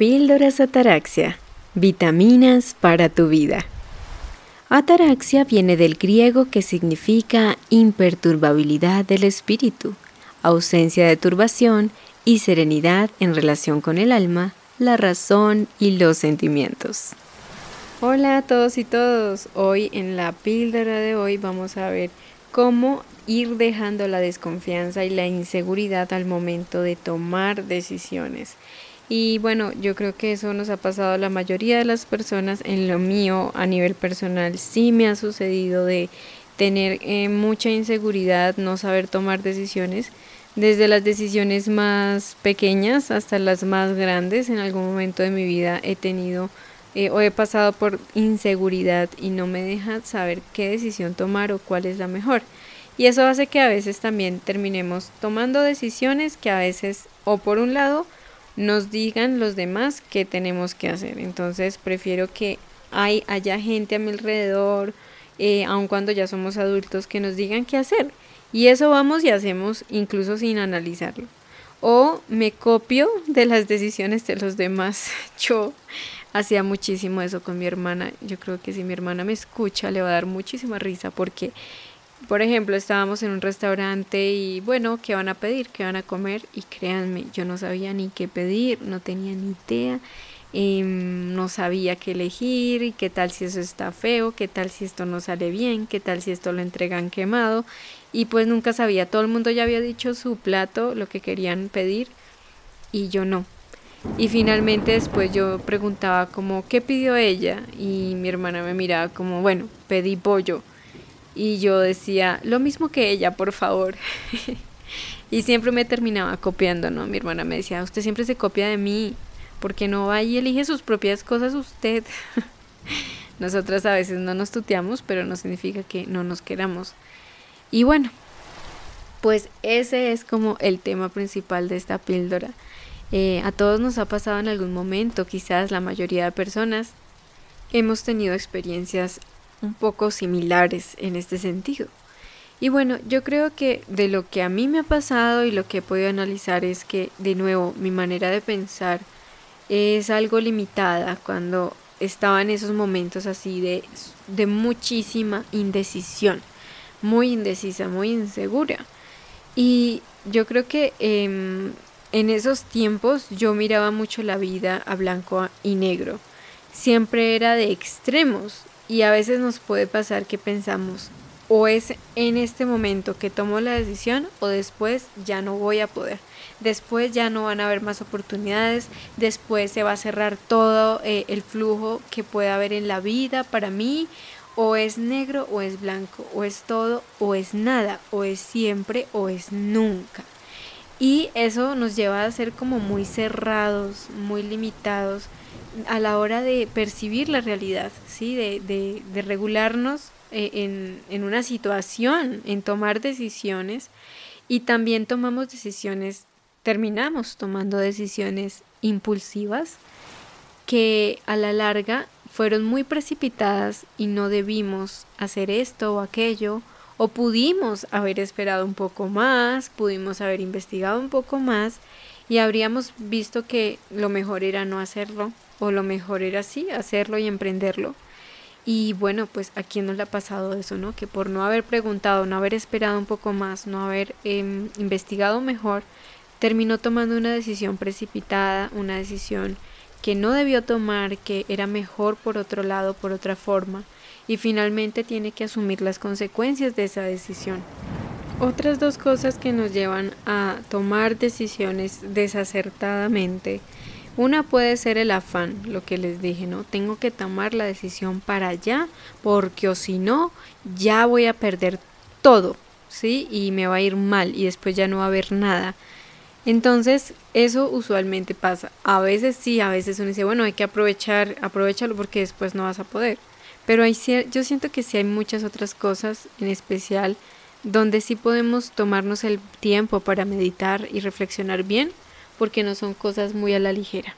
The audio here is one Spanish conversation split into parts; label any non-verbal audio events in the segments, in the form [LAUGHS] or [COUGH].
Píldoras Ataraxia. Vitaminas para tu vida. Ataraxia viene del griego que significa imperturbabilidad del espíritu, ausencia de turbación y serenidad en relación con el alma, la razón y los sentimientos. Hola a todos y todos. Hoy en la píldora de hoy vamos a ver cómo ir dejando la desconfianza y la inseguridad al momento de tomar decisiones. Y bueno, yo creo que eso nos ha pasado a la mayoría de las personas. En lo mío, a nivel personal, sí me ha sucedido de tener eh, mucha inseguridad, no saber tomar decisiones, desde las decisiones más pequeñas hasta las más grandes. En algún momento de mi vida he tenido eh, o he pasado por inseguridad y no me deja saber qué decisión tomar o cuál es la mejor. Y eso hace que a veces también terminemos tomando decisiones que a veces o por un lado nos digan los demás qué tenemos que hacer. Entonces prefiero que hay, haya gente a mi alrededor, eh, aun cuando ya somos adultos, que nos digan qué hacer. Y eso vamos y hacemos incluso sin analizarlo. O me copio de las decisiones de los demás. [LAUGHS] Yo hacía muchísimo eso con mi hermana. Yo creo que si mi hermana me escucha le va a dar muchísima risa porque, por ejemplo, estábamos en un restaurante y bueno, ¿qué van a pedir? ¿Qué van a comer? Y créanme, yo no sabía ni qué pedir, no tenía ni idea. Em, no sabía qué elegir y qué tal si eso está feo, qué tal si esto no sale bien, qué tal si esto lo entregan quemado y pues nunca sabía, todo el mundo ya había dicho su plato, lo que querían pedir y yo no. Y finalmente después yo preguntaba como, ¿qué pidió ella? Y mi hermana me miraba como, bueno, pedí pollo. Y yo decía, lo mismo que ella, por favor. [LAUGHS] y siempre me terminaba copiando, ¿no? Mi hermana me decía, usted siempre se copia de mí, porque no va y elige sus propias cosas usted? [LAUGHS] Nosotras a veces no nos tuteamos, pero no significa que no nos queramos. Y bueno, pues ese es como el tema principal de esta píldora eh, a todos nos ha pasado en algún momento, quizás la mayoría de personas hemos tenido experiencias un poco similares en este sentido. Y bueno, yo creo que de lo que a mí me ha pasado y lo que he podido analizar es que, de nuevo, mi manera de pensar es algo limitada cuando estaba en esos momentos así de, de muchísima indecisión, muy indecisa, muy insegura. Y yo creo que em, en esos tiempos yo miraba mucho la vida a blanco y negro. Siempre era de extremos y a veces nos puede pasar que pensamos o es en este momento que tomo la decisión o después ya no voy a poder. Después ya no van a haber más oportunidades, después se va a cerrar todo eh, el flujo que pueda haber en la vida para mí. O es negro o es blanco, o es todo o es nada, o es siempre o es nunca. Y eso nos lleva a ser como muy cerrados, muy limitados a la hora de percibir la realidad, ¿sí? de, de, regularnos eh, en, en una situación, en tomar decisiones. Y también tomamos decisiones, terminamos tomando decisiones impulsivas que a la larga fueron muy precipitadas y no debimos hacer esto o aquello o pudimos haber esperado un poco más, pudimos haber investigado un poco más y habríamos visto que lo mejor era no hacerlo o lo mejor era sí hacerlo y emprenderlo. Y bueno, pues a quién nos le ha pasado eso, ¿no? Que por no haber preguntado, no haber esperado un poco más, no haber em, investigado mejor, terminó tomando una decisión precipitada, una decisión que no debió tomar, que era mejor por otro lado, por otra forma y finalmente tiene que asumir las consecuencias de esa decisión. Otras dos cosas que nos llevan a tomar decisiones desacertadamente. Una puede ser el afán, lo que les dije, ¿no? Tengo que tomar la decisión para allá porque o si no, ya voy a perder todo, ¿sí? Y me va a ir mal y después ya no va a haber nada. Entonces, eso usualmente pasa. A veces sí, a veces uno dice, bueno, hay que aprovechar, aprovecharlo porque después no vas a poder. Pero hay, yo siento que sí hay muchas otras cosas, en especial donde sí podemos tomarnos el tiempo para meditar y reflexionar bien, porque no son cosas muy a la ligera.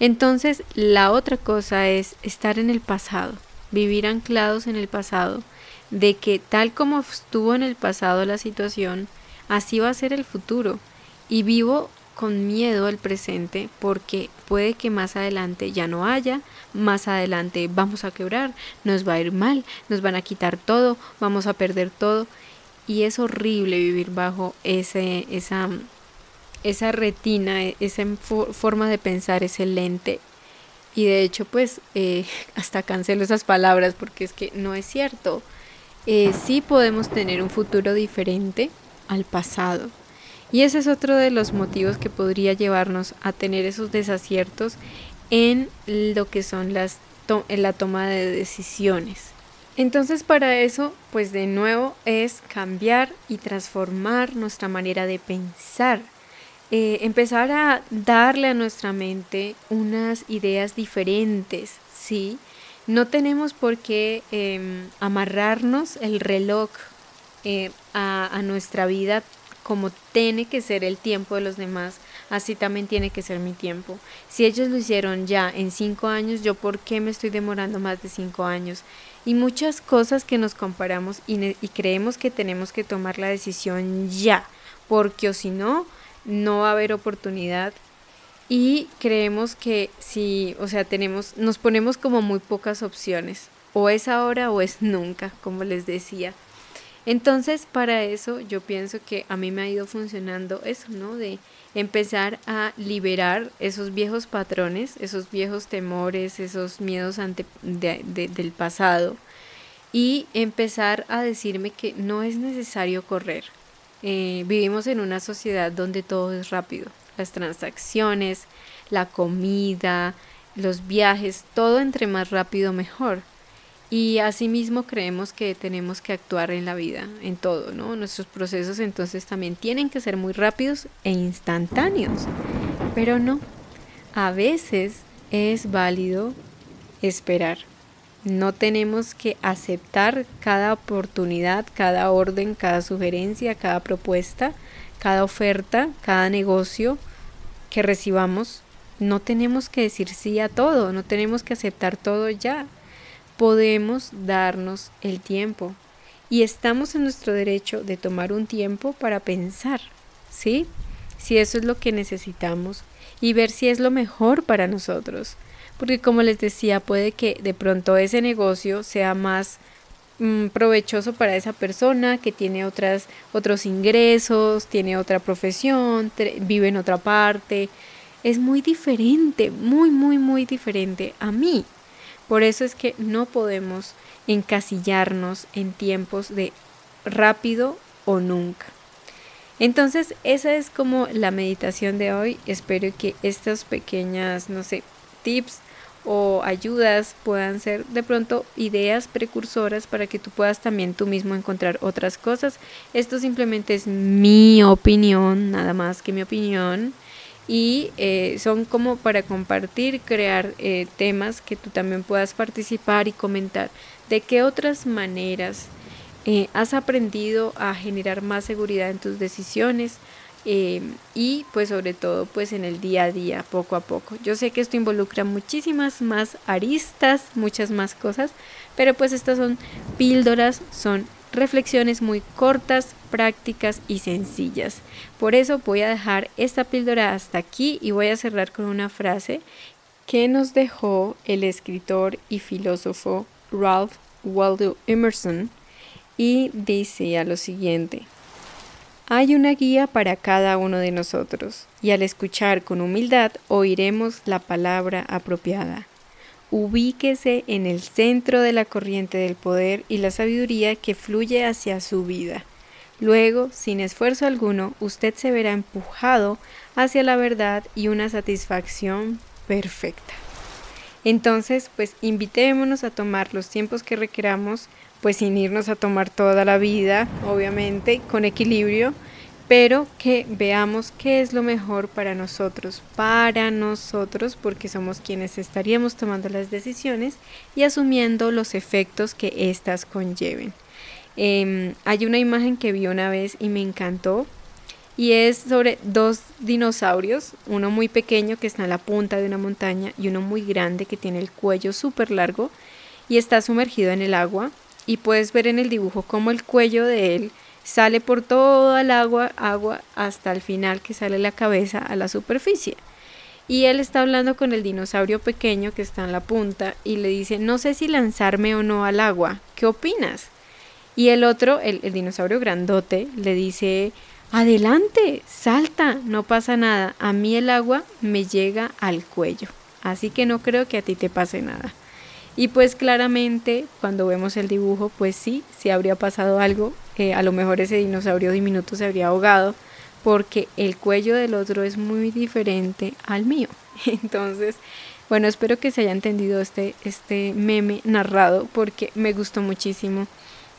Entonces, la otra cosa es estar en el pasado, vivir anclados en el pasado, de que tal como estuvo en el pasado la situación, así va a ser el futuro. Y vivo con miedo el presente porque puede que más adelante ya no haya, más adelante vamos a quebrar, nos va a ir mal, nos van a quitar todo, vamos a perder todo. Y es horrible vivir bajo ese, esa, esa retina, esa forma de pensar, ese lente. Y de hecho, pues, eh, [LAUGHS] hasta cancelo esas palabras porque es que no es cierto. Eh, sí podemos tener un futuro diferente al pasado. Y ese es otro de los motivos que podría llevarnos a tener esos desaciertos en lo que son las en la toma de decisiones. Entonces para eso, pues de nuevo es cambiar y transformar nuestra manera de pensar. Eh, empezar a darle a nuestra mente unas ideas diferentes, ¿sí? No tenemos por qué em, amarrarnos el reloj eh, a, a nuestra vida como tiene que ser el tiempo de los demás, así también tiene que ser mi tiempo. Si ellos lo hicieron ya en cinco años, yo por qué me estoy demorando más de cinco años. Y muchas cosas que nos comparamos y, creemos que tenemos que tomar la decisión ya, porque o si no, no va a haber oportunidad. Y creemos que si, o sea, tenemos, nos ponemos como muy pocas opciones. O es ahora o es nunca, como les decía. Entonces, para eso yo pienso que a mí me ha ido funcionando eso, ¿no? De empezar a liberar esos viejos patrones, esos viejos temores, esos miedos ante, del pasado y empezar a decirme que no es necesario correr. Eh, vivimos en una sociedad donde todo es rápido, las transacciones, la comida, los viajes, todo entre más rápido mejor. Y asimismo creemos que tenemos que actuar en la vida, en todo, ¿no? Nuestros procesos entonces también tienen que ser muy rápidos e instantáneos. Pero no, a veces es válido esperar. No tenemos que aceptar cada oportunidad, cada orden, cada sugerencia, cada propuesta, cada oferta, cada negocio que recibamos. No tenemos que decir sí a todo, no tenemos que aceptar todo ya podemos darnos el tiempo y estamos en nuestro derecho de tomar un tiempo para pensar, ¿sí? Si eso es lo que necesitamos y ver si es lo mejor para nosotros. Porque como les decía, puede que de pronto ese negocio sea más mm, provechoso para esa persona que tiene otras, otros ingresos, tiene otra profesión, vive en otra parte. Es muy diferente, muy, muy, muy diferente a mí. Por eso es que no podemos encasillarnos en tiempos de rápido o nunca. Entonces, esa es como la meditación de hoy. Espero que estas pequeñas, no sé, tips o ayudas puedan ser de pronto ideas precursoras para que tú puedas también tú mismo encontrar otras cosas. Esto simplemente es mi opinión, nada más que mi opinión y eh, son como para compartir, crear eh, temas que tú también puedas participar y comentar. De qué otras maneras eh, has aprendido a generar más seguridad en tus decisiones y pues sobre todo pues en el día a día poco a poco yo sé que esto involucra muchísimas más aristas muchas más cosas pero pues estas son píldoras son reflexiones muy cortas, prácticas y sencillas. Por eso voy a dejar esta píldora hasta aquí y voy a cerrar con una frase que nos dejó el escritor y filósofo Ralph Waldo Emerson y dice a lo siguiente. Hay una guía para cada uno de nosotros y al escuchar con humildad oiremos la palabra apropiada ubíquese en el centro de la corriente del poder y la sabiduría que fluye hacia su vida. Luego, sin esfuerzo alguno, usted se verá empujado hacia la verdad y una satisfacción perfecta. Entonces, pues invitémonos a tomar los tiempos que requeramos, pues sin irnos a tomar toda la vida, obviamente, con equilibrio, pero que veamos qué es lo mejor para nosotros, para nosotros, porque somos quienes estaríamos tomando las decisiones y asumiendo los efectos que éstas conlleven. Em, hay una imagen que vi una vez y me encantó y es sobre dos dinosaurios, uno muy pequeño que está en la punta de una montaña y uno muy grande que tiene el cuello súper largo y está sumergido en el agua y puedes ver en el dibujo cómo el cuello de él sale por toda el agua, agua hasta el final que sale la cabeza a la superficie. Y él está hablando con el dinosaurio pequeño que está en la punta y le dice, no sé si lanzarme o no al agua, ¿qué opinas? Y el otro, el, dinosaurio grandote, le dice, adelante, salta, no pasa nada, a mí el agua me llega al cuello, así que no creo que a ti te pase nada. Y pues claramente cuando vemos el dibujo, pues sí, sí habría pasado algo. Eh, a lo mejor ese dinosaurio diminuto se habría ahogado porque el cuello del otro es muy diferente al mío. [LAUGHS] Entonces, bueno, espero que se haya entendido este, este meme narrado porque me gustó muchísimo.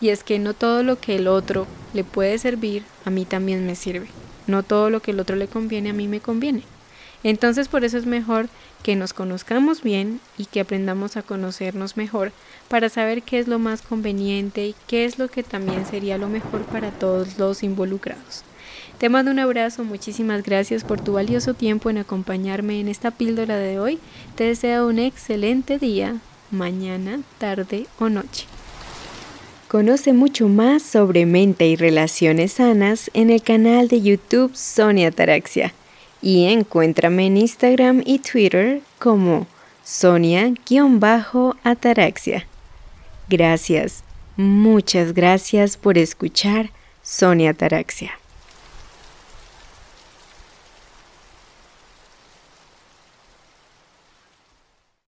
Y es que no todo lo que el otro le puede servir, a mí también me sirve. No todo lo que el otro le conviene, a mí me conviene. Entonces por eso es mejor que nos conozcamos bien y que aprendamos a conocernos mejor para saber qué es lo más conveniente y qué es lo que también sería lo mejor para todos los involucrados. Te mando un abrazo, muchísimas gracias por tu valioso tiempo en acompañarme en esta píldora de hoy. Te deseo un excelente día, mañana, tarde o noche. Conoce mucho más sobre mente y relaciones sanas en el canal de YouTube Sonia Taraxia y encuéntrame en Instagram y Twitter como Sonia-Ataraxia. Gracias, muchas gracias por escuchar Sonia Ataraxia.